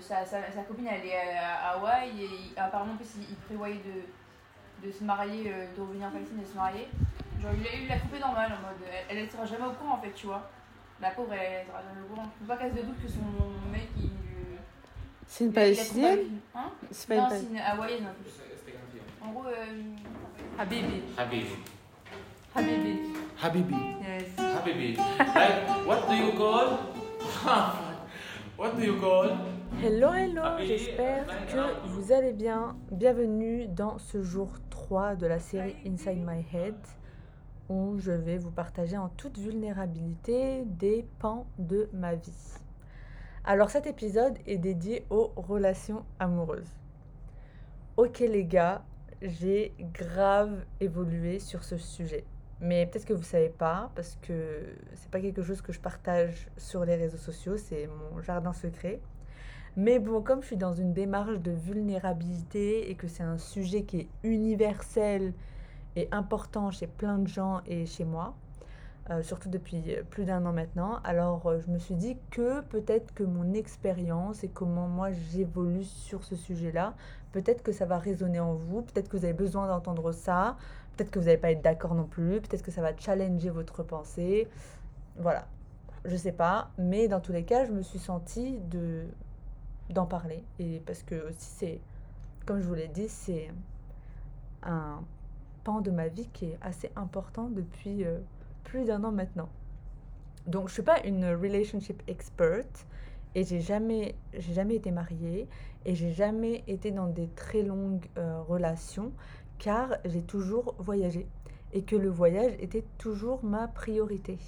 sa, sa, sa copine elle est à Hawaï et il- apparemment en plus il, il prévoyait de, de se marier, euh, de revenir en Palestine et de se marier. Genre il a eu la coupé normale en mode elle, elle sera jamais au courant en fait tu vois. La pauvre elle, elle sera jamais au courant. Faut pas qu'elle se doute que son mec il. euh, C'est une palestinienne Hein C'est pas Non une c'est palestinienne. une hawaïenne en plus. En gros euh. Habibi. Habibi. Habibi. Habibi. Yes. Habibi. like, what do you call? what do you call? Hello, hello, Happy j'espère que vous allez bien. Bienvenue dans ce jour 3 de la série Inside My Head où je vais vous partager en toute vulnérabilité des pans de ma vie. Alors cet épisode est dédié aux relations amoureuses. Ok les gars, j'ai grave évolué sur ce sujet. Mais peut-être que vous savez pas parce que c'est pas quelque chose que je partage sur les réseaux sociaux, c'est mon jardin secret. Mais bon, comme je suis dans une démarche de vulnérabilité et que c'est un sujet qui est universel et important chez plein de gens et chez moi, euh, surtout depuis plus d'un an maintenant, alors euh, je me suis dit que peut-être que mon expérience et comment moi j'évolue sur ce sujet-là, peut-être que ça va résonner en vous, peut-être que vous avez besoin d'entendre ça, peut-être que vous n'allez pas être d'accord non plus, peut-être que ça va challenger votre pensée. Voilà, je sais pas, mais dans tous les cas, je me suis sentie de d'en parler et parce que c'est comme je vous l'ai dit, c'est un pan de ma vie qui est assez important depuis euh, plus d'un an maintenant. Donc je suis pas une relationship expert et j'ai jamais j'ai jamais été mariée et j'ai jamais été dans des très longues euh, relations car j'ai toujours voyagé et que le voyage était toujours ma priorité.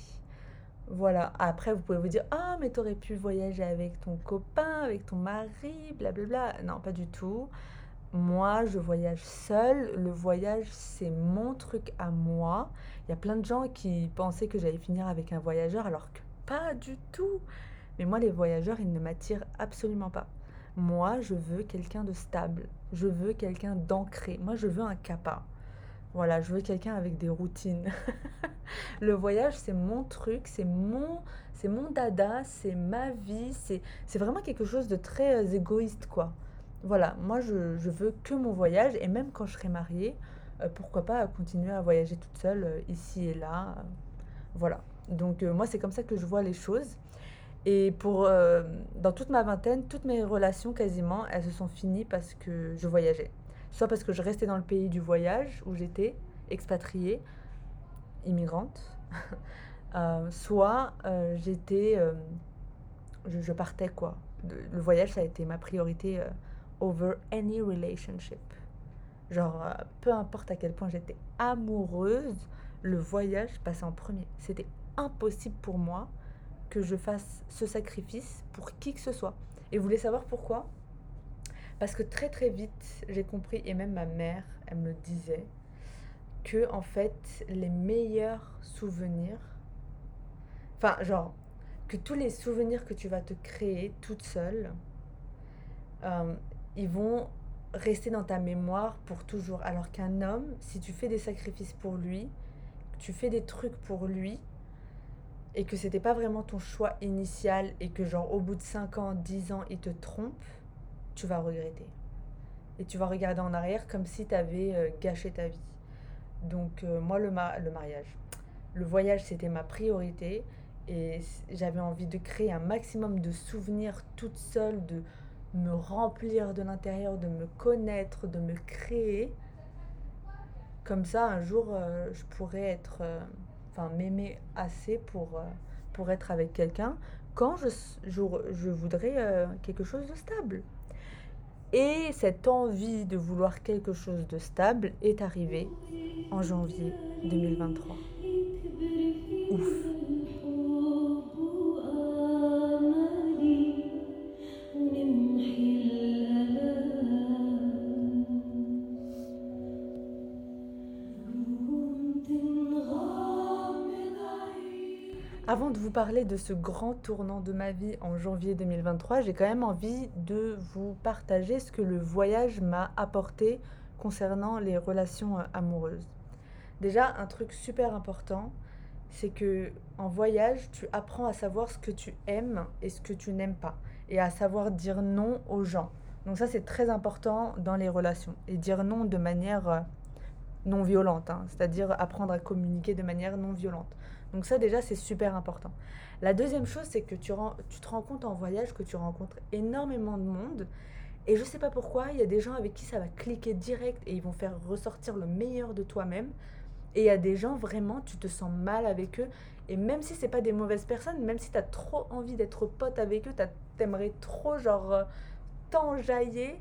Voilà. Après, vous pouvez vous dire Ah, mais t'aurais pu voyager avec ton copain, avec ton mari, blablabla. Non, pas du tout. Moi, je voyage seule. Le voyage, c'est mon truc à moi. Il y a plein de gens qui pensaient que j'allais finir avec un voyageur, alors que pas du tout. Mais moi, les voyageurs, ils ne m'attirent absolument pas. Moi, je veux quelqu'un de stable. Je veux quelqu'un d'ancré. Moi, je veux un capa. Voilà, je veux quelqu'un avec des routines. le voyage, c'est mon truc, c'est mon, c'est mon dada, c'est ma vie, c'est, vraiment quelque chose de très euh, égoïste, quoi. Voilà, moi, je, je veux que mon voyage, et même quand je serai mariée, euh, pourquoi pas continuer à voyager toute seule, euh, ici et là. voilà. Donc, moi, c'est comme ça que je vois les choses. Et pour, dans toute ma vingtaine, toutes mes relations quasiment, elles se sont finies parce que je voyageais. Soit parce que je restais dans le pays du voyage où j'étais, expatriée, immigrante, euh, soit euh, j'étais, euh, je, je partais quoi. Le voyage, ça a été ma priorité over any relationship. Genre, peu importe à quel point j'étais amoureuse, le voyage passait en premier. C'était impossible pour moi que je fasse ce sacrifice pour qui que ce soit. Et vous voulez savoir pourquoi? Parce que très très vite, j'ai compris, et même ma mère, elle me le disait, que en fait, les meilleurs souvenirs, enfin, genre, que tous les souvenirs que tu vas te créer toute seule, euh, ils vont rester dans ta mémoire pour toujours. Alors qu'un homme, si tu fais des sacrifices pour lui, tu fais des trucs pour lui, et que c'était pas vraiment ton choix initial, et que genre au bout de 5 ans, 10 ans, il te trompe, tu vas regretter. Et tu vas regarder en arrière comme si tu avais gâché ta vie. Donc euh, moi, le, ma- le mariage, le voyage, c'était ma priorité. Et j'avais envie de créer un maximum de souvenirs toute seule, de me remplir de l'intérieur, de me connaître, de me créer. Comme ça, un jour, euh, je pourrais être, euh, enfin, m'aimer assez pour, euh, pour être avec quelqu'un quand je, je, je voudrais euh, quelque chose de stable. Et cette envie de vouloir quelque chose de stable est arrivée en janvier 2023. Ouf. Parler de ce grand tournant de ma vie en janvier 2023, j'ai quand même envie de vous partager ce que le voyage m'a apporté concernant les relations euh, amoureuses. Déjà, un truc super important, c'est que en voyage, tu apprends à savoir ce que tu aimes et ce que tu n'aimes pas. et à savoir dire non aux gens. Donc ça, c'est très important dans les relations. Et dire non de manière euh, non violente, hein. c'est-à-dire apprendre à communiquer de manière non violente. Donc ça, déjà, c'est super important. La deuxième chose, c'est que tu, tu te rends compte en voyage que tu rencontres énormément de monde. Et je sais pas pourquoi, il y a des gens avec qui ça va cliquer direct et ils vont faire ressortir le meilleur de toi-même. Et il y a des gens, vraiment, tu te sens mal avec eux. Et même si c'est pas des mauvaises personnes, même si tu as trop envie d'être pote avec eux, t'aimerais trop, genre, euh, t'enjailler,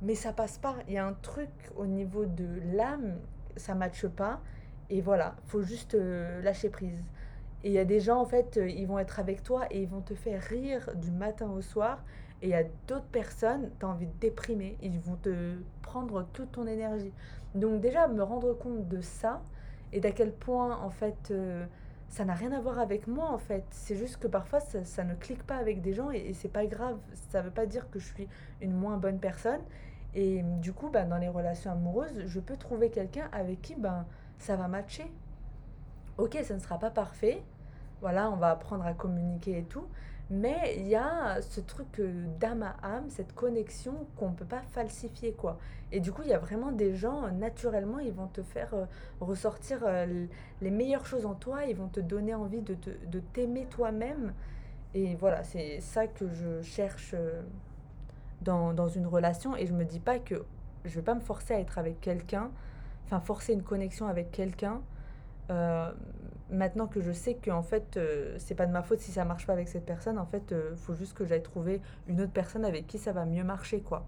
mais ça passe pas. Il y a un truc au niveau de l'âme, ça matche pas. Et voilà, faut juste euh, lâcher prise. Et il y a des gens, en fait, euh, ils vont être avec toi et ils vont te faire rire du matin au soir. Et il y a d'autres personnes, tu as envie de déprimer, ils vont te prendre toute ton énergie. Donc déjà, me rendre compte de ça et d'à quel point, en fait, euh, ça n'a rien à voir avec moi, en fait. C'est juste que parfois, ça, ne clique pas avec des gens et, et c'est pas grave. Ça veut pas dire que je suis une moins bonne personne. Et du coup, ben, dans les relations amoureuses, je peux trouver quelqu'un avec qui ben, ça va matcher. Ok, ça ne sera pas parfait. Voilà, on va apprendre à communiquer et tout. Mais il y a ce truc d'âme à âme, cette connexion qu'on ne peut pas falsifier, quoi. Et du coup, il y a vraiment des gens, naturellement, ils vont te faire euh, ressortir euh, les meilleures choses en toi, ils vont te donner envie de, de t'aimer toi-même. Et voilà, c'est ça que je cherche euh, dans, dans, une relation. Et je me dis pas que je vais pas me forcer à être avec quelqu'un, enfin forcer une connexion avec quelqu'un maintenant que je sais que en fait euh, c'est pas de ma faute si ça marche pas avec cette personne en fait euh, faut juste que j'aille trouver une autre personne avec qui ça va mieux marcher quoi.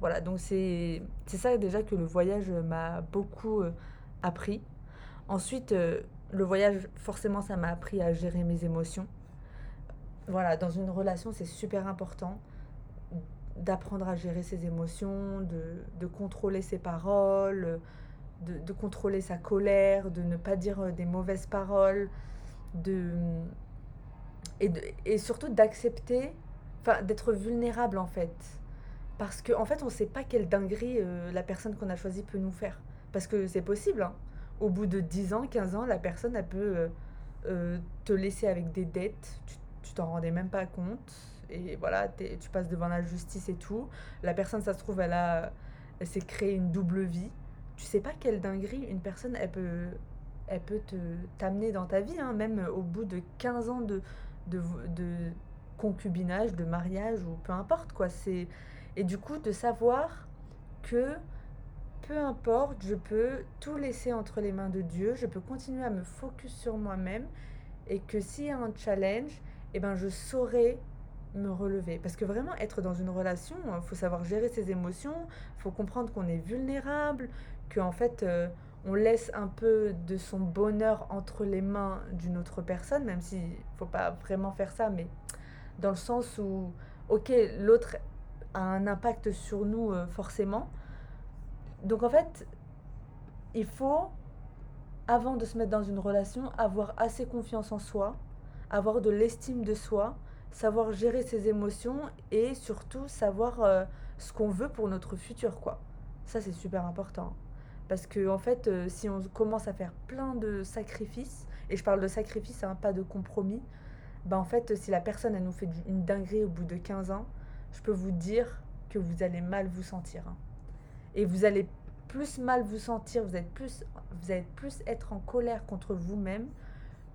Voilà donc c'est c'est ça déjà que le voyage m'a beaucoup euh, appris. Ensuite le voyage forcément ça m'a appris à gérer mes émotions. Voilà dans une relation c'est super important d'apprendre à gérer ses émotions de, de contrôler ses paroles de, contrôler sa colère, de ne pas dire euh, des mauvaises paroles, de, et, et surtout d'accepter, enfin d'être vulnérable en fait. Parce qu'en en fait, on ne sait pas quelle dinguerie euh, la personne qu'on a choisie peut nous faire. Parce que c'est possible. Hein. Au bout de 10 ans, 15 ans, la personne, elle peut euh, te laisser avec des dettes. Tu t'en rendais même pas compte. Et voilà, tu passes devant la justice et tout. La personne, ça se trouve, elle, a, elle s'est créée une double vie tu sais pas quelle dinguerie une personne, elle peut, elle peut te, t'amener dans ta vie, hein, même au bout de 15 ans de, de, concubinage, de mariage, ou peu importe, quoi. C'est, et du coup, de savoir que peu importe, je peux tout laisser entre les mains de Dieu, je peux continuer à me focus sur moi-même, et que s'il y a un challenge, eh ben, je saurai me relever. Parce que vraiment, être dans une relation, il faut savoir gérer ses émotions, faut comprendre qu'on est vulnérable, qu'en fait, euh, on laisse un peu de son bonheur entre les mains d'une autre personne, même s'il ne faut pas vraiment faire ça, mais dans le sens où, ok, l'autre a un impact sur nous euh, forcément. Donc en fait, il faut, avant de se mettre dans une relation, avoir assez confiance en soi, avoir de l'estime de soi, savoir gérer ses émotions et surtout savoir euh, ce qu'on veut pour notre futur, quoi. Ça, c'est super important. Parce que, en fait, euh, si on commence à faire plein de sacrifices, et je parle de sacrifices, hein, pas de compromis, ben en fait, si la personne, elle nous fait une dinguerie au bout de 15 ans, je peux vous dire que vous allez mal vous sentir. Hein. Et vous allez plus mal vous sentir, vous, êtes plus, vous allez plus être en colère contre vous-même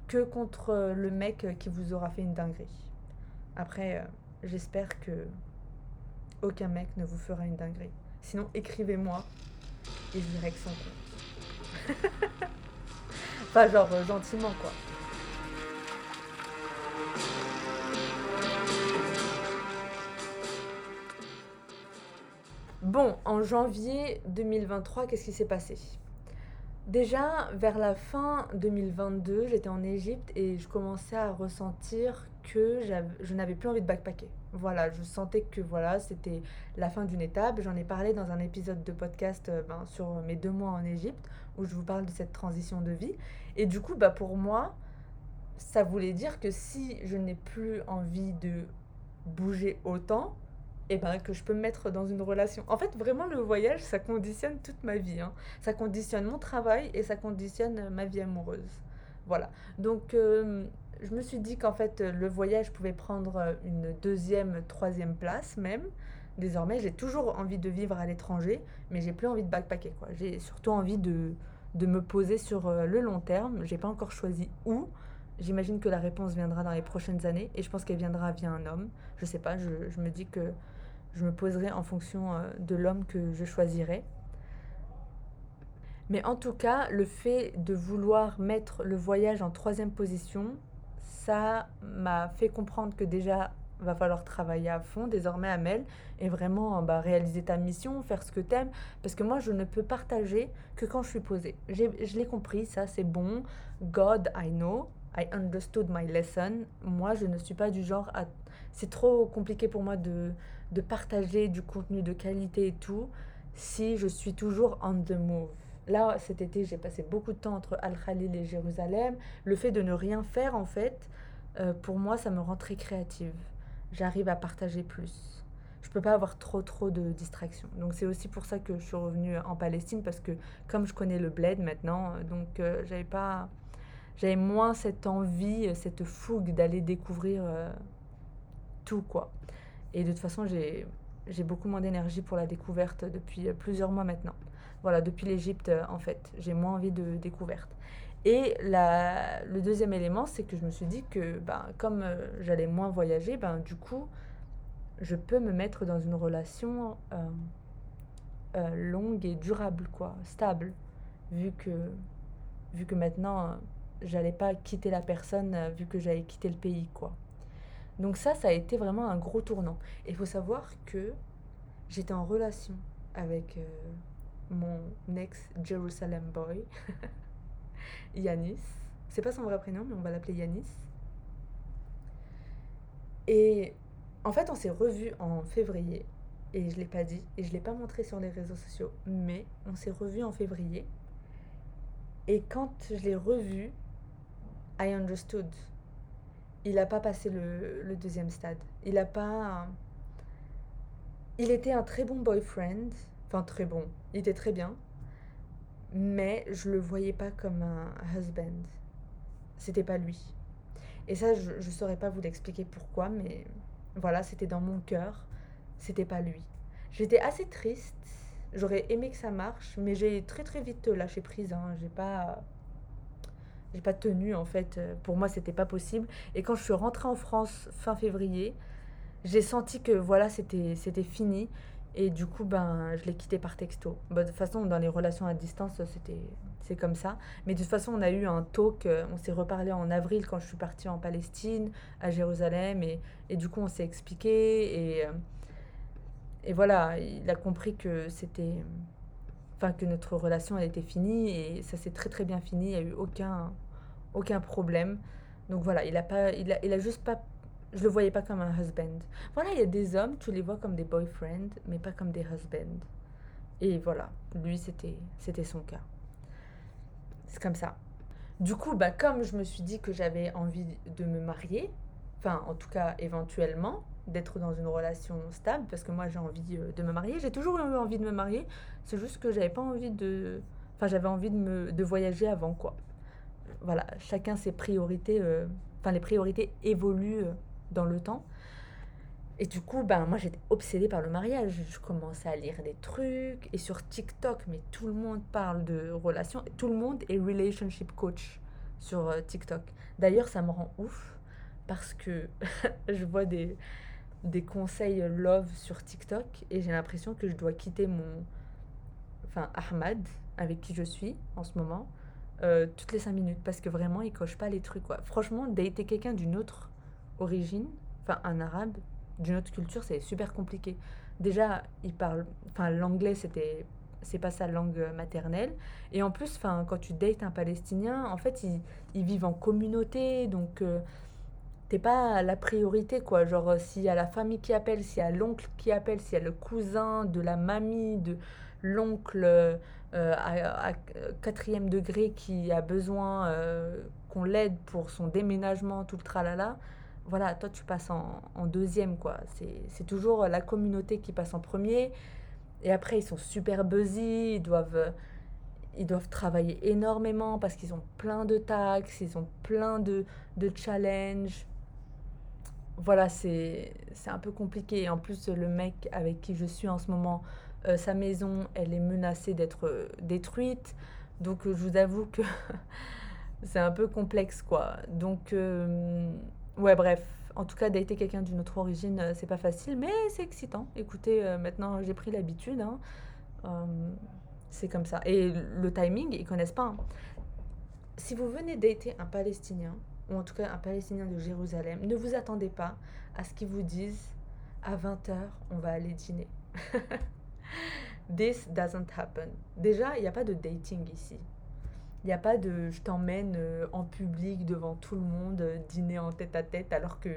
que contre le mec qui vous aura fait une dinguerie. Après, euh, j'espère que aucun mec ne vous fera une dinguerie. Sinon, écrivez-moi et je dirais que sans compte. enfin, genre euh, gentiment, quoi. Bon, en janvier 2023, qu'est-ce qui s'est passé? Déjà, vers la fin 2022, j'étais en Égypte et je commençais à ressentir que je n'avais plus envie de backpacker. Voilà, je sentais que voilà, c'était la fin d'une étape. J'en ai parlé dans un épisode de podcast euh, ben, sur mes deux mois en Égypte, où je vous parle de cette transition de vie. Et du coup, bah, pour moi, ça voulait dire que si je n'ai plus envie de bouger autant, et eh ben, que je peux me mettre dans une relation. En fait, vraiment, le voyage, ça conditionne toute ma vie. Hein. Ça conditionne mon travail et ça conditionne ma vie amoureuse. Voilà. Donc, euh, je me suis dit qu'en fait, le voyage pouvait prendre une deuxième, troisième place même. Désormais, j'ai toujours envie de vivre à l'étranger, mais j'ai plus envie de backpacker. J'ai surtout envie de, de me poser sur euh, le long terme. J'ai pas encore choisi où. J'imagine que la réponse viendra dans les prochaines années et je pense qu'elle viendra via un homme. Je sais pas, je, je me dis que je me poserai en fonction euh, de l'homme que je choisirai. Mais en tout cas, le fait de vouloir mettre le voyage en troisième position, ça m'a fait comprendre que déjà, va falloir travailler à fond désormais, Amel, et vraiment bah, réaliser ta mission, faire ce que t'aimes. Parce que moi, je ne peux partager que quand je suis posée. Je l'ai compris, ça c'est bon. God, I know. I understood my lesson. Moi, je ne suis pas du genre à... C'est trop compliqué pour moi de, de partager du contenu de qualité et tout si je suis toujours on the move. Là, cet été, j'ai passé beaucoup de temps entre Al-Khalil et Jérusalem. Le fait de ne rien faire, en fait, euh, pour moi, ça me rend très créative. J'arrive à partager plus. Je peux pas avoir trop trop de distractions. Donc c'est aussi pour ça que je suis revenue en Palestine parce que comme je connais le bled maintenant, donc euh, j'avais pas j'avais moins cette envie, cette fougue d'aller découvrir euh, tout quoi. Et de toute façon, j'ai beaucoup moins d'énergie pour la découverte depuis plusieurs mois maintenant. Voilà, depuis l'Égypte en fait, j'ai moins envie de découverte. Et la, le deuxième élément, c'est que je me suis dit que ben, comme euh, j'allais moins voyager, ben, du coup, je peux me mettre dans une relation euh, euh, longue et durable, quoi, stable, vu que, vu que maintenant, j'allais pas quitter la personne, vu que j'allais quitter le pays, quoi. Donc ça, ça a été vraiment un gros tournant. Il faut savoir que j'étais en relation avec mon ex Jerusalem boy. Yanis. C'est pas son vrai prénom, mais on va l'appeler Yanis. Et en fait, on s'est revus en février. Et je l'ai pas dit, et je l'ai pas montré sur les réseaux sociaux, mais on s'est revus en février. Et quand je l'ai revu, I understood. Il n'a pas passé le, le, deuxième stade. Il a pas. Il était un très bon boyfriend. Enfin, très bon. Il était très bien mais je le voyais pas comme un husband. C'était pas lui. Et ça, je, ne saurais pas vous l'expliquer pourquoi, mais voilà, c'était dans mon cœur. C'était pas lui. J'étais assez triste. J'aurais aimé que ça marche, mais j'ai très très vite lâché prise. Hein. J'ai pas, j'ai pas tenu en fait. Pour moi, c'était pas possible. Et quand je suis rentrée en France fin février, j'ai senti que voilà, c'était c'était fini. Et du coup, ben, je l'ai quitté par texto. Bah, de toute façon, dans les relations à distance, c'est comme ça. Mais de toute façon, on a eu un talk, euh, on s'est reparlé en avril quand je suis partie en Palestine, à Jérusalem. Et, et du coup, on s'est expliqué. Et, euh, et voilà, il a compris que c'était. Enfin, que notre relation, elle était finie. Et ça s'est très, très bien fini. Il n'y a eu aucun, aucun problème. Donc voilà, il a, pas, il a, il a juste pas je le voyais pas comme un husband. Voilà, il y a des hommes, tu les vois comme des boyfriends, mais pas comme des husbands. Et voilà, lui, c'était, c'était son cas. C'est comme ça. Du coup, bah, comme je me suis dit que j'avais envie de me marier, enfin, en tout cas, éventuellement, d'être dans une relation stable, parce que moi, j'ai envie euh, de me marier. J'ai toujours eu envie de me marier. C'est juste que j'avais pas envie de. Enfin, j'avais envie de, me, de voyager avant, quoi. Voilà, chacun ses priorités. Euh, enfin, les priorités évoluent euh, dans le temps. Et du coup, ben, moi j'étais obsédée par le mariage. Je commençais à lire des trucs. Et sur TikTok, mais tout le monde parle de relations. Tout le monde est relationship coach sur euh, TikTok. D'ailleurs, ça me rend ouf parce que je vois des, des conseils love sur TikTok et j'ai l'impression que je dois quitter mon. Enfin, Ahmad, avec qui je suis en ce moment, euh, toutes les 5 minutes parce que vraiment, il coche pas les trucs. Quoi. Franchement, dater quelqu'un d'une autre origine, enfin un arabe d'une autre culture, c'est super compliqué. Déjà, il parle, enfin l'anglais c'était c'est pas sa langue maternelle et en plus enfin quand tu dates un palestinien en fait ils, ils vivent en communauté donc euh, t'es pas la priorité quoi genre s'il y a la famille qui appelle s'il y a l'oncle qui appelle s'il y a le cousin de la mamie de l'oncle euh, à, quatrième degré qui a besoin euh, qu'on l'aide pour son déménagement tout le tralala voilà, toi tu passes en, deuxième, quoi. C'est toujours la communauté qui passe en premier. Et après, ils sont super busy, ils doivent. ils doivent travailler énormément parce qu'ils ont plein de taxes, ils ont plein de, de challenges. Voilà, c'est un peu compliqué. En plus, le mec avec qui je suis en ce moment, euh, sa maison, elle est menacée d'être euh, détruite. Donc, euh, je vous avoue que c'est un peu complexe, quoi. Donc, ouais, bref. En tout cas, dater quelqu'un d'une autre origine, euh, c'est pas facile, mais c'est excitant. Écoutez, euh, maintenant, j'ai pris l'habitude. hein. Euh, c'est comme ça. Et le timing, ils connaissent pas. hein. Si vous venez dater un Palestinien, ou en tout cas un Palestinien de Jérusalem, ne vous attendez pas à ce qu'ils vous disent à 20h, on va aller dîner. This doesn't happen. Déjà, il n'y a pas de dating ici. Il n'y a pas de je t'emmène euh, en public devant tout le monde euh, dîner en tête à tête alors que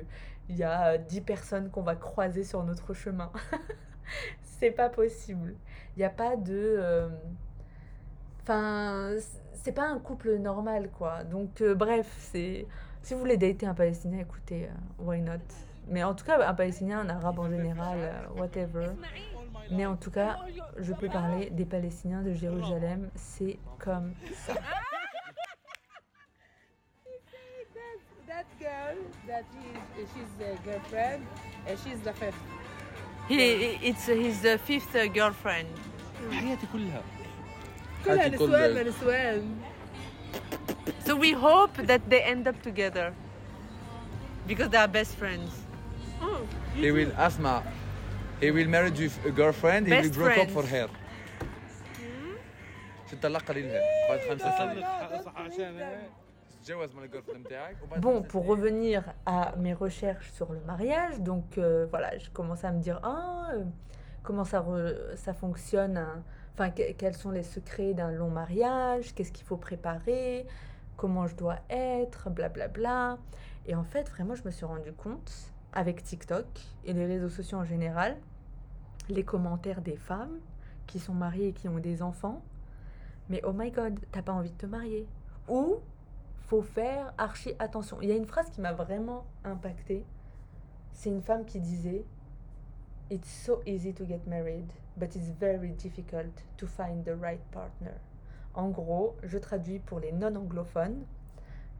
il y a euh, 10 personnes qu'on va croiser sur notre chemin. c'est pas possible. Il n'y a pas de euh, Enfin, c'est pas un couple normal, quoi. Donc, euh, bref, c'est. Si vous voulez dater un Palestinien, écoutez, euh, why not? Mais en tout cas, un Palestinien, un Arabe en général, euh, whatever. Mais en tout cas, je peux parler des Palestiniens de Jérusalem, c'est comme ça. That girl that he, she's a girlfriend, and she's the fifth. He, it's his fifth girlfriend. حياتي كلها كلها حياتي نسوان كلها. ما نسوان. So we hope that they end up together. Because they are best friends. Oh, He will Asma. He will marry you a girlfriend. He will Best break up for friends. her. تطلق قليلها بعد خمسة سنين صح عشان تتجوز من الجيرل فريند بتاعك وبعد Bon, خمسة pour revenir à mes recherches sur le mariage, donc euh, voilà, je commence à me dire ah, euh, comment ça, re- ça fonctionne, un- enfin que- quels sont les secrets d'un long mariage, qu'est-ce qu'il faut préparer, comment je dois être, blablabla. Et en fait, vraiment, je me suis rendu compte avec TikTok et les réseaux sociaux en général, les commentaires des femmes qui sont mariées et qui ont des enfants, mais oh my god, t'as pas envie de te marier ou faut faire archi attention. Il y a une phrase qui m'a vraiment impactée. C'est une femme qui disait It's so easy to get married, but it's very difficult to find the right partner. En gros, je traduis pour les non-anglophones.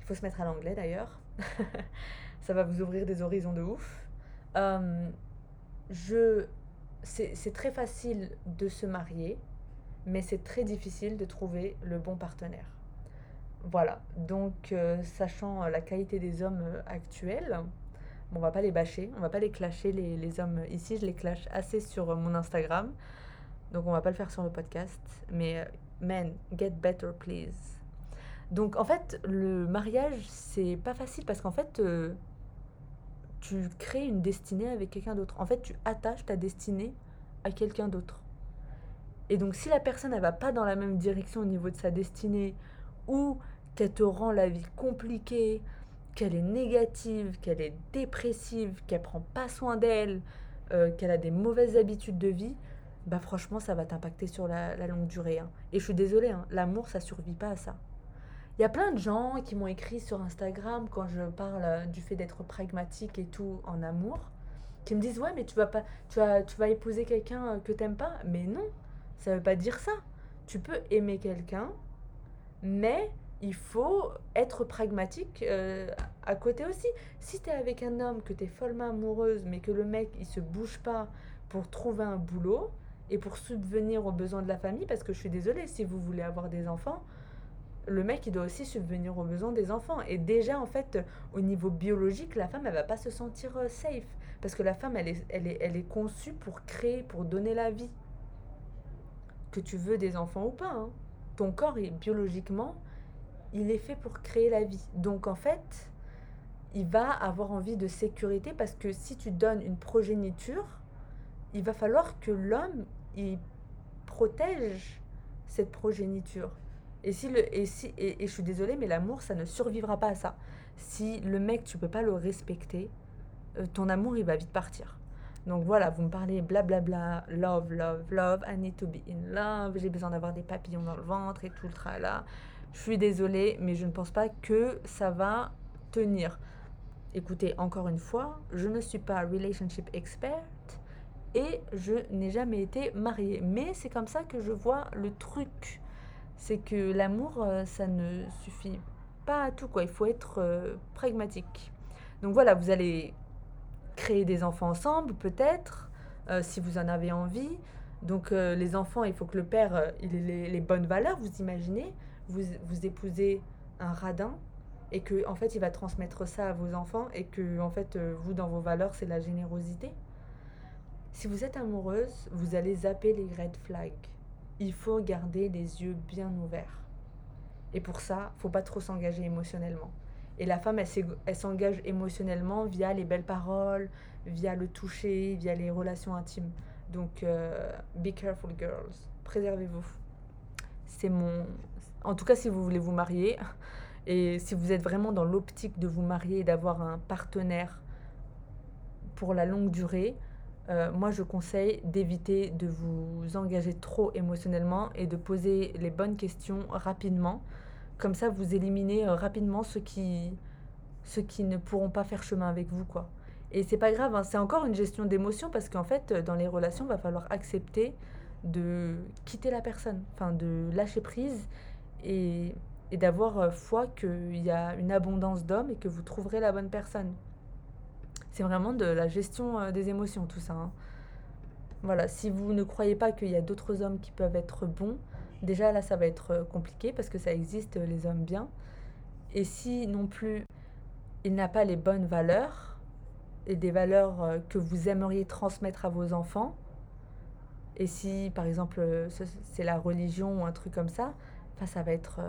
Il faut se mettre à l'anglais d'ailleurs. Ça va vous ouvrir des horizons de ouf. Euh, je, c'est très facile de se marier, mais c'est très difficile de trouver le bon partenaire. Voilà, donc euh, sachant euh, la qualité des hommes euh, actuels, on va pas les bâcher, on va pas les clasher les, les hommes ici, je les clash assez sur mon Instagram, donc on va pas le faire sur le podcast, mais men, get better please. Donc en fait, le mariage, c'est pas facile parce qu'en fait, tu crées une destinée avec quelqu'un d'autre. En fait, tu attaches ta destinée à quelqu'un d'autre. Et donc si la personne, elle va pas dans la même direction au niveau de sa destinée, ou qu'elle te rend la vie compliquée, qu'elle est négative, qu'elle est dépressive, qu'elle prend pas soin d'elle, euh, qu'elle a des mauvaises habitudes de vie, bah franchement ça va t'impacter sur la, la longue durée. hein. Et je suis désolée, hein, l'amour ça survit pas à ça. Il y a plein de gens qui m'ont écrit sur Instagram quand je parle euh, du fait d'être pragmatique et tout en amour, qui me disent ouais mais tu vas pas, tu vas, tu vas épouser quelqu'un euh, que t'aimes pas, mais non, ça veut pas dire ça. Tu peux aimer quelqu'un, mais il faut être pragmatique euh, à côté aussi. Si tu es avec un homme que tu es follement amoureuse, mais que le mec il se bouge pas pour trouver un boulot et pour subvenir aux besoins de la famille, parce que je suis désolée, si vous voulez avoir des enfants, le mec il doit aussi subvenir aux besoins des enfants. Et déjà en fait, au niveau biologique, la femme elle va pas se sentir euh, safe, parce que la femme elle est, elle est, elle est conçue pour créer, pour donner la vie. Que tu veux des enfants ou pas, hein. ton corps est biologiquement il est fait pour créer la vie. Donc en fait, il va avoir envie de sécurité parce que si tu donnes une progéniture, il va falloir que l'homme il protège cette progéniture. Et si le et si et, et je suis désolée mais l'amour ça ne survivra pas à ça. Si le mec tu peux pas le respecter, euh, ton amour il va vite partir. Donc voilà, vous me parlez blablabla, love, love, love, I need to be in love, j'ai besoin d'avoir des papillons dans le ventre et tout le tralala. Je suis désolée, mais je ne pense pas que ça va tenir. Écoutez, encore une fois, je ne suis pas relationship expert et je n'ai jamais été mariée. Mais c'est comme ça que je vois le truc. C'est que l'amour, euh, ça ne suffit pas à tout, quoi. Il faut être euh, pragmatique. Donc voilà, vous allez créer des enfants ensemble, peut-être, euh, si vous en avez envie. Donc les enfants, il faut que le père, il ait les, les bonnes valeurs, vous imaginez. Vous, vous épousez un radin et que en fait, il va transmettre ça à vos enfants et que en fait, vous, dans vos valeurs, c'est la générosité. Si vous êtes amoureuse, vous allez zapper les red flags. Il faut garder les yeux bien ouverts. Et pour ça, faut pas trop s'engager émotionnellement. Et la femme, elle, s'engage émotionnellement via les belles paroles, via le toucher, via les relations intimes. Donc, euh, be careful, girls. Préservez-vous. C'est mon. En tout cas, si vous voulez vous marier, et si vous êtes vraiment dans l'optique de vous marier et d'avoir un partenaire pour la longue durée, euh, moi je conseille d'éviter de vous engager trop émotionnellement et de poser les bonnes questions rapidement. Comme ça, vous éliminez euh, rapidement ceux qui, ceux qui ne pourront pas faire chemin avec vous, quoi. Et c'est pas grave, hein, c'est encore une gestion d'émotion parce qu'en fait, euh, dans les relations, il va falloir accepter de quitter la personne, enfin de lâcher prise et, d'avoir foi qu'il y a une abondance d'hommes et que vous trouverez la bonne personne. C'est vraiment de la gestion euh, des émotions, tout ça. hein. Voilà, si vous ne croyez pas qu'il y a d'autres hommes qui peuvent être bons, déjà là, ça va être euh, compliqué parce que ça existe, euh, les hommes bien. Et si non plus il n'a pas les bonnes valeurs et des valeurs que vous aimeriez transmettre à vos enfants, et si par exemple ce- c'est la religion ou un truc comme ça, enfin, ça va être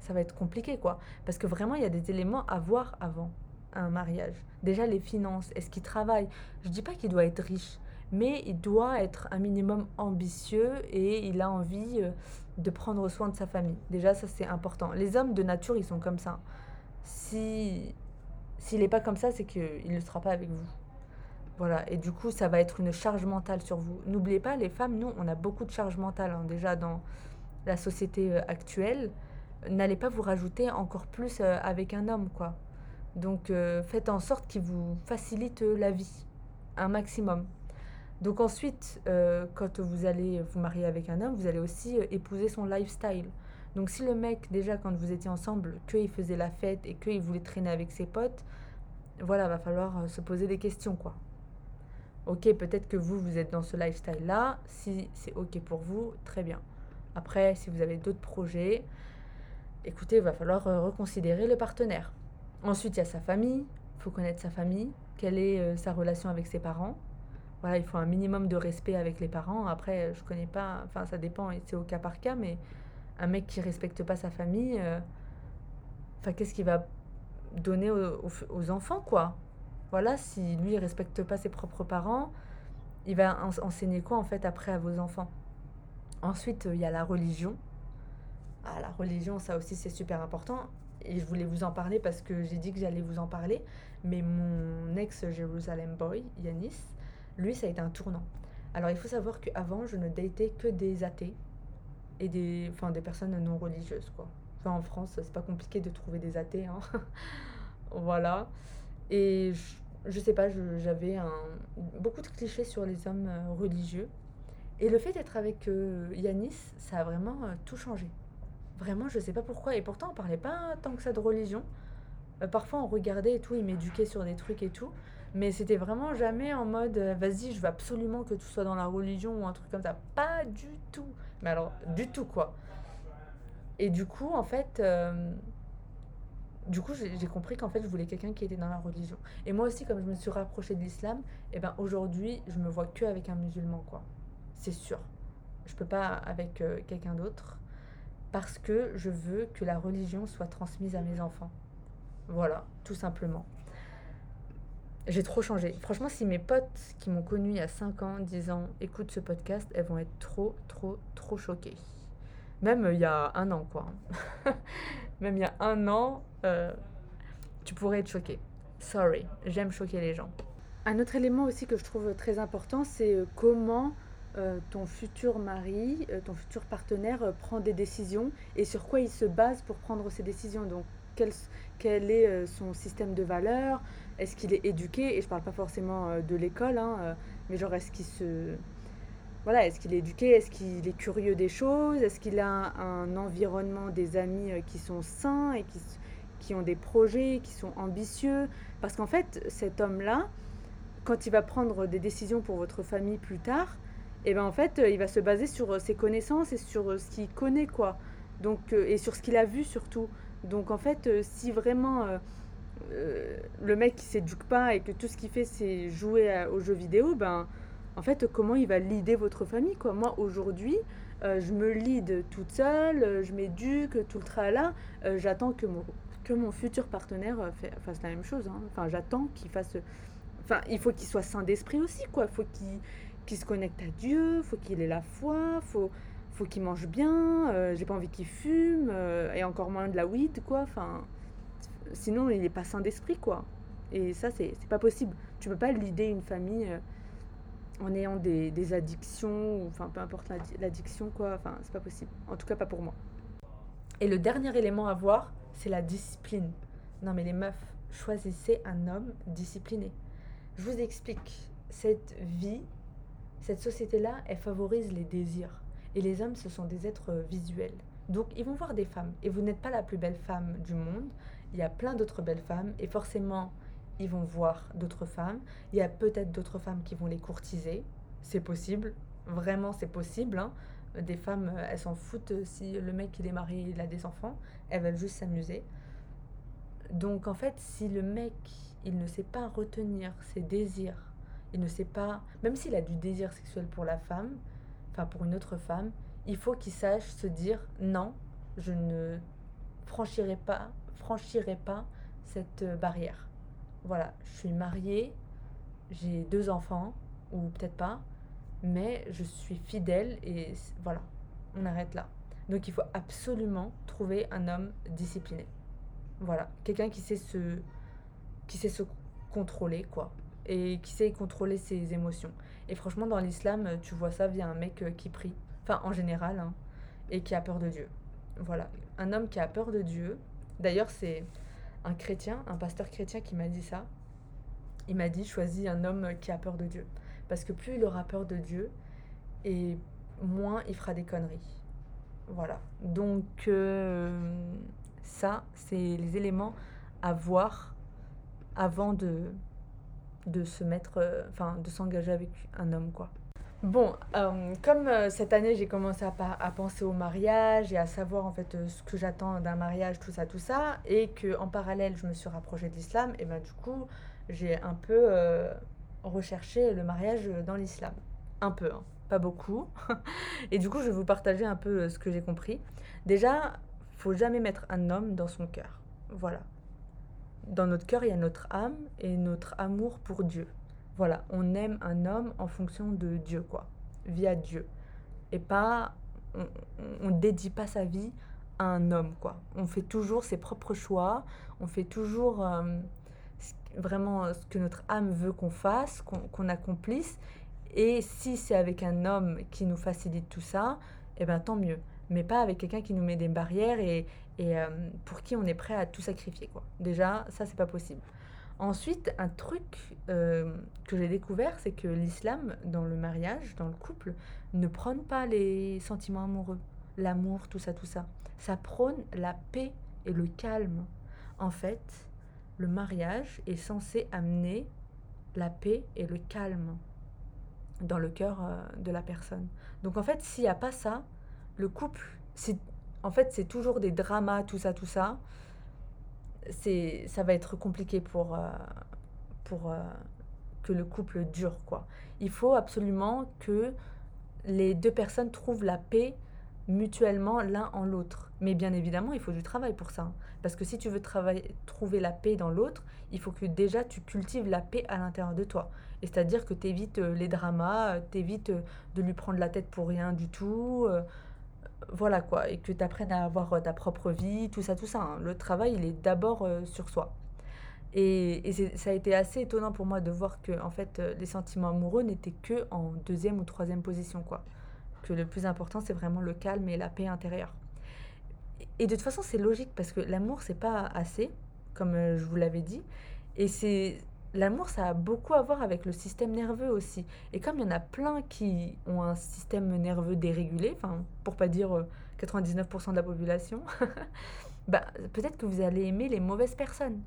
ça va être compliqué quoi. Parce que vraiment il y a des éléments à voir avant un mariage. Déjà les finances, est-ce qu'il travaille? Je dis pas qu'il doit être riche, mais il doit être un minimum ambitieux et il a envie euh, de prendre soin de sa famille. Déjà ça c'est important. Les hommes de nature ils sont comme ça. Si s'il n'est pas comme ça, c'est qu'il ne sera pas avec vous. Voilà, et du coup, ça va être une charge mentale sur vous. N'oubliez pas, les femmes, nous, on a beaucoup de charge mentale hein, déjà dans la société euh, actuelle. N'allez pas vous rajouter encore plus euh, avec un homme, quoi. Donc, euh, faites en sorte qu'il vous facilite euh, la vie, un maximum. Donc ensuite, euh, quand vous allez vous marier avec un homme, vous allez aussi épouser son lifestyle. Donc si le mec, déjà quand vous étiez ensemble, qu'il faisait la fête et qu'il voulait traîner avec ses potes, voilà, va falloir se poser des questions, quoi. Ok, peut-être que vous, vous êtes dans ce lifestyle-là. Si c'est ok pour vous, très bien. Après, si vous avez d'autres projets, écoutez, va falloir reconsidérer le partenaire. Ensuite, il y a sa famille. Il faut connaître sa famille. Quelle est euh, sa relation avec ses parents Voilà, il faut un minimum de respect avec les parents. Après, je connais pas, enfin, ça dépend, c'est au cas par cas, mais un mec qui respecte pas sa famille, euh, enfin, qu'est-ce qu'il va donner aux, enfants, quoi? Voilà, si lui, il respecte pas ses propres parents, il va ens- enseigner quoi, en fait, après à vos enfants? Ensuite, euh, il y a la religion. Ah, la religion, ça aussi, c'est super important. Et je voulais vous en parler parce que j'ai dit que j'allais vous en parler. Mais mon ex-Jérusalem boy, Yanis, lui, ça a été un tournant. Alors, il faut savoir qu'avant, je ne datais que des athées et des, enfin, des personnes non religieuses, quoi. Enfin, en France, c'est pas compliqué de trouver des athées, hein. voilà. Et je, je sais pas, j'avais beaucoup de clichés sur les hommes euh, religieux. Et le fait d'être avec euh, Yanis, ça a vraiment euh, tout changé. Vraiment, je sais pas pourquoi. Et pourtant, on parlait pas tant que ça de religion. Euh, parfois, on regardait et tout, il m'éduquait sur des trucs et tout. Mais c'était vraiment jamais en mode euh, vas-y, je veux absolument que tu sois dans la religion ou un truc comme ça. Pas du tout. Mais alors, du tout quoi. Et du coup, en fait, euh, du coup, j'ai compris qu'en fait, je voulais quelqu'un qui était dans la religion. Et moi aussi, comme je me suis rapprochée de l'islam, et ben aujourd'hui, je me vois que avec un musulman quoi. C'est sûr. Je peux pas avec quelqu'un d'autre parce que je veux que la religion soit transmise à mes enfants. Voilà, tout simplement. J'ai trop changé. Franchement, si mes potes qui m'ont connu il y a 5 ans, 10 ans, écoutent ce podcast, elles vont être trop, trop, trop choquées. Même euh, il y a un an, quoi. Même il y a un an, euh, tu pourrais être choqué. Sorry, j'aime choquer les gens. Un autre élément aussi que je trouve très important, c'est euh, comment euh, ton futur mari, euh, ton futur partenaire euh, prend des décisions et sur quoi il se base pour prendre ces décisions. Donc, quel, quel est son système de valeurs? Est-ce qu'il est éduqué? Et je parle pas forcément de l'école, hein, mais genre, est-ce qu'il se. voilà, est-ce qu'il est éduqué, est-ce qu'il est curieux des choses, est-ce qu'il a un, un environnement, des amis qui sont sains et qui, qui ont des projets, qui sont ambitieux? Parce qu'en fait, cet homme-là, quand il va prendre des décisions pour votre famille plus tard, et ben en fait, euh, il va se baser sur euh, ses connaissances et sur euh, ce qu'il connaît, quoi. Donc, et sur ce qu'il a vu surtout. Donc en fait, si vraiment le mec qui s'éduque pas et que tout ce qu'il fait c'est jouer aux jeux vidéo, ben en fait comment il va leader votre famille quoi? Moi aujourd'hui, je me lead toute seule, je m'éduque, tout le tralala. Euh, j'attends que mon que mon futur partenaire fasse la même chose. hein. Enfin j'attends qu'il fasse. Enfin il faut qu'il soit sain d'esprit aussi quoi. Faut qu'il qu'il se connecte à Dieu, faut qu'il ait la foi, faut faut qu'il mange bien. euh, J'ai pas envie qu'il fume euh, et encore moins de la weed quoi. Enfin sinon il est pas sain d'esprit quoi. Et ça c'est pas possible. Tu peux pas leader une famille euh, en ayant des, des addictions ou enfin peu importe l'addi- l'addiction quoi. Enfin c'est pas possible. En tout cas pas pour moi. Et le dernier élément à voir c'est la discipline. Non mais les meufs choisissez un homme discipliné. Je vous explique. Cette vie, cette société-là, elle favorise les désirs. Et les hommes, ce sont des êtres visuels. Donc, ils vont voir des femmes. Et vous n'êtes pas la plus belle femme du monde. Il y a plein d'autres belles femmes. Et forcément, ils vont voir d'autres femmes. Il y a peut-être d'autres femmes qui vont les courtiser. C'est possible. Vraiment, c'est possible. hein. Des femmes, euh, elles s'en foutent euh, si le mec, il est marié, il a des enfants. Elles veulent juste s'amuser. Donc, en fait, si le mec, il ne sait pas retenir ses désirs, il ne sait pas, même s'il a du désir sexuel pour la femme, enfin pour une autre femme, il faut qu'il sache se dire non, je ne franchirai pas, franchirai pas cette euh, barrière. Voilà, je suis mariée, j'ai deux enfants, ou peut-être pas, mais je suis fidèle et voilà, on arrête là. Donc il faut absolument trouver un homme discipliné. Voilà, quelqu'un qui sait se qui sait se contrôler quoi et qui sait contrôler ses émotions. Et franchement dans l'islam, tu vois ça via un mec euh, qui prie, enfin en général hein, et qui a peur de Dieu. Voilà, un homme qui a peur de Dieu. D'ailleurs, c'est un chrétien, un pasteur chrétien qui m'a dit ça. Il m'a dit choisis un homme qui a peur de Dieu parce que plus il aura peur de Dieu et moins il fera des conneries. Voilà. Donc euh, ça, c'est les éléments à voir avant de, de se mettre, euh, enfin, de s'engager avec un homme, quoi. Bon, euh, comme euh, cette année j'ai commencé à, penser au mariage et à savoir en fait ce que j'attends d'un mariage, tout ça, tout ça, et que en parallèle je me suis rapprochée de l'islam, et ben du coup j'ai un peu recherché le mariage dans l'islam. Un peu, hein, pas beaucoup. et du coup je vais vous partager un peu ce que j'ai compris. Déjà, faut jamais mettre un homme dans son cœur. Voilà. Dans notre cœur, il y a notre âme et notre amour pour Dieu. Voilà, on aime un homme en fonction de Dieu, quoi, via Dieu. Et pas, on, on dédie pas sa vie à un homme, quoi. On fait toujours ses propres choix, on fait toujours euh, vraiment euh, ce que notre âme veut qu'on fasse, qu'on accomplisse. Et si c'est avec un homme qui nous facilite tout ça, eh ben tant mieux. Mais pas avec quelqu'un qui nous met des barrières et, et euh, pour qui on est prêt à tout sacrifier, quoi. Déjà, ça, c'est pas possible. Ensuite, un truc euh, que j'ai découvert, c'est que l'islam, dans le mariage, dans le couple, ne prône pas les sentiments amoureux, l'amour, tout ça, tout ça. Ça prône la paix et le calme. En fait, le mariage est censé amener la paix et le calme dans le cœur euh, de la personne. Donc en fait, s'il n'y a pas ça, le couple, c'est en fait, c'est toujours des dramas, tout ça, tout ça c'est ça va être compliqué pour, euh, pour euh, que le couple dure quoi. Il faut absolument que les deux personnes trouvent la paix mutuellement l'un en l'autre. Mais bien évidemment, il faut du travail pour ça. Parce que si tu veux trouver la paix dans l'autre, il faut que déjà tu cultives la paix à l'intérieur de toi. Et c'est-à-dire que tu évites les dramas, tu évites de lui prendre la tête pour rien du tout. euh, voilà quoi, et que tu apprennes à avoir euh, ta propre vie, tout ça, tout ça. hein. Le travail, il est d'abord euh, sur soi. Et, et ça a été assez étonnant pour moi de voir que en fait, euh, les sentiments amoureux n'étaient que en deuxième ou troisième position, quoi. Que le plus important, c'est vraiment le calme et la paix intérieure. Et de toute façon, c'est logique parce que l'amour, c'est pas assez, comme je vous l'avais dit. Et c'est l'amour, ça a beaucoup à voir avec le système nerveux aussi. Et comme il y en a plein qui ont un système nerveux dérégulé, enfin, pour pas dire euh, 99% de la population, bah, peut-être que vous allez aimer les mauvaises personnes.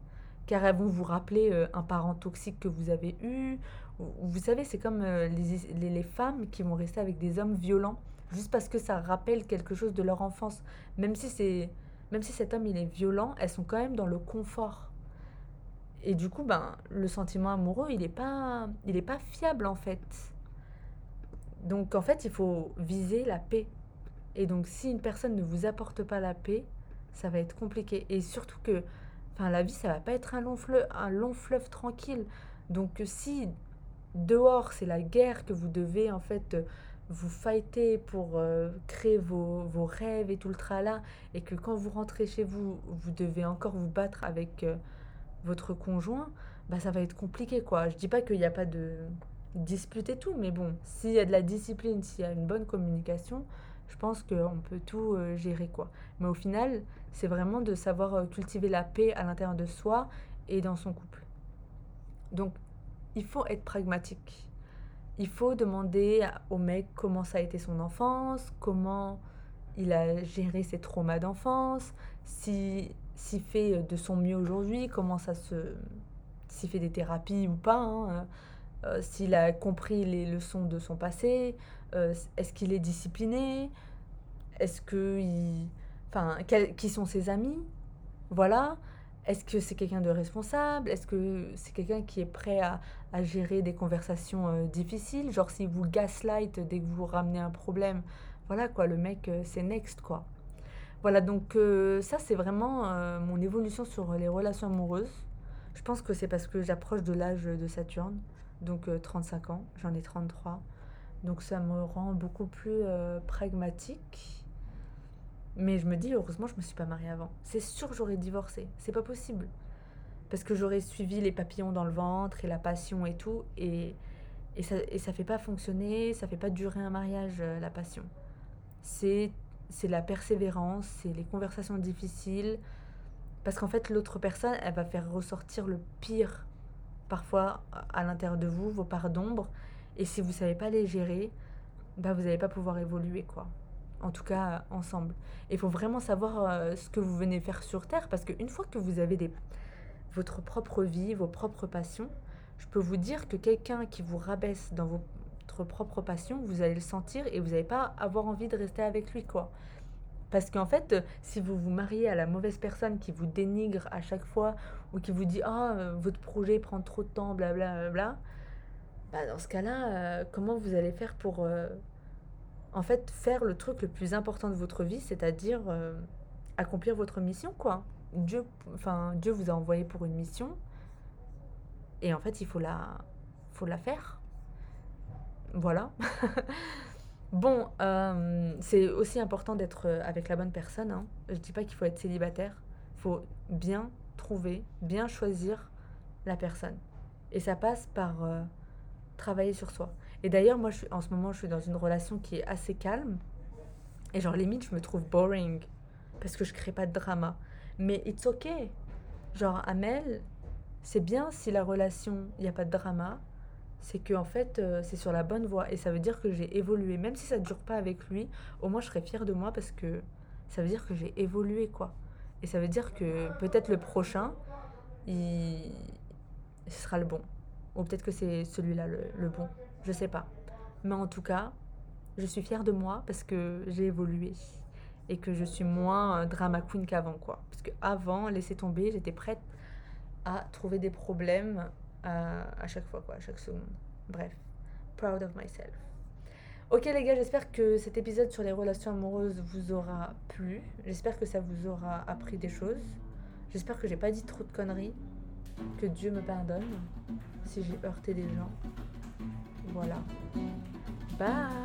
Car elles vont vous rappeler euh, un parent toxique que vous avez eu. Ou- ou Vous savez, c'est comme euh, les, les- femmes qui vont rester avec des hommes violents, juste parce que ça rappelle quelque chose de leur enfance. Même si, même si cet homme il est violent, elles sont quand même dans le confort. Et du coup, ben, le sentiment amoureux, il n'est pas, est pas fiable en fait. Donc en fait, il faut viser la paix. Et donc si une personne ne vous apporte pas la paix, ça va être compliqué. Et surtout que la vie, ça va pas être un long fleuve, un long fleuve tranquille. Donc si dehors, c'est la guerre que vous devez en fait vous fighter pour euh, créer vos, vos rêves et tout le tralala, et que quand vous rentrez chez vous, vous devez encore vous battre avec euh, votre conjoint, bah ça va être compliqué quoi. Je dis pas qu'il n'y a pas de dispute et tout, mais bon, s'il y a de la discipline, s'il y a une bonne communication, je pense qu'on peut tout euh, gérer quoi. Mais au final, c'est vraiment de savoir euh, cultiver la paix à l'intérieur de soi et dans son couple. Donc, il faut être pragmatique. Il faut demander au mec comment ça a été son enfance, comment il a géré ses traumas d'enfance, si s'il fait de son mieux aujourd'hui, comment ça se s'il fait des thérapies ou pas, hein, euh, euh, s'il a compris les leçons de son passé, euh, est-ce qu'il est discipliné, est-ce que il, enfin, qui sont ses amis, voilà. Est-ce que c'est quelqu'un de responsable Est-ce que c'est quelqu'un qui est prêt à, à gérer des conversations euh, difficiles Genre s'il vous gaslight dès que vous ramenez un problème, voilà quoi, le mec euh, c'est next quoi. Voilà donc euh, ça c'est vraiment euh, mon évolution sur les relations amoureuses. Je pense que c'est parce que j'approche de l'âge de Saturne, donc euh, 35 ans, j'en ai 33. Donc ça me rend beaucoup plus euh, pragmatique. Mais je me dis, heureusement, je me suis pas mariée avant. C'est sûr que j'aurais divorcé. C'est pas possible. Parce que j'aurais suivi les papillons dans le ventre et la passion et tout. Et, et, ça, et ça fait pas fonctionner, ça fait pas durer un mariage, euh, la passion. C'est c'est la persévérance, c'est les conversations difficiles. Parce qu'en fait, l'autre personne, elle va faire ressortir le pire, parfois, à l'intérieur de vous, vos parts d'ombre. Et si vous savez pas les gérer, bah, vous n'allez pas pouvoir évoluer, quoi. En tout cas, euh, ensemble. Il faut vraiment savoir euh, ce que vous venez faire sur Terre, parce qu'une fois que vous avez des, votre propre vie, vos propres passions, je peux vous dire que quelqu'un qui vous rabaisse dans votre propre passion, vous allez le sentir et vous n'allez pas avoir envie de rester avec lui, quoi. Parce qu'en fait, euh, si vous vous mariez à la mauvaise personne qui vous dénigre à chaque fois ou qui vous dit ah euh, votre projet prend trop de temps, blablabla, bla, bah dans ce cas-là, euh, comment vous allez faire pour en fait faire le truc le plus important de votre vie, c'est-à-dire accomplir votre mission, quoi? Dieu, enfin Dieu vous a envoyé pour une mission et en fait il faut la, faut la faire. Voilà. Bon, euh, c'est aussi important d'être euh, avec la bonne personne. Hein. Je dis pas qu'il faut être célibataire. Il faut bien trouver, bien choisir la personne. Et ça passe par euh, travailler sur soi. Et d'ailleurs, moi, je suis, en ce moment, je suis dans une relation qui est assez calme. Et genre, limite, je me trouve boring. Parce que je crée pas de drama. Mais it's okay. Genre, Amel, c'est bien si la relation, il n'y a pas de drama c'est que en fait euh, c'est sur la bonne voie. Et ça veut dire que j'ai évolué. Même si ça ne dure pas avec lui au moins je serai fière de moi parce que ça veut dire que j'ai évolué quoi. Et ça veut dire que peut-être le prochain il ce sera le bon. Ou peut-être que c'est celui-là le, le bon. Je sais pas. Mais en tout cas je suis fière de moi parce que j'ai évolué. Et que je suis moins euh, drama queen qu'avant quoi. Parce que avant laisser tomber j'étais prête à trouver des problèmes à, chaque fois, quoi, à chaque seconde. Bref, proud of myself. Ok les gars, j'espère que cet épisode sur les relations amoureuses vous aura plu. J'espère que ça vous aura appris des choses. J'espère que j'ai pas dit trop de conneries. Que Dieu me pardonne si j'ai heurté des gens. Voilà. Bye.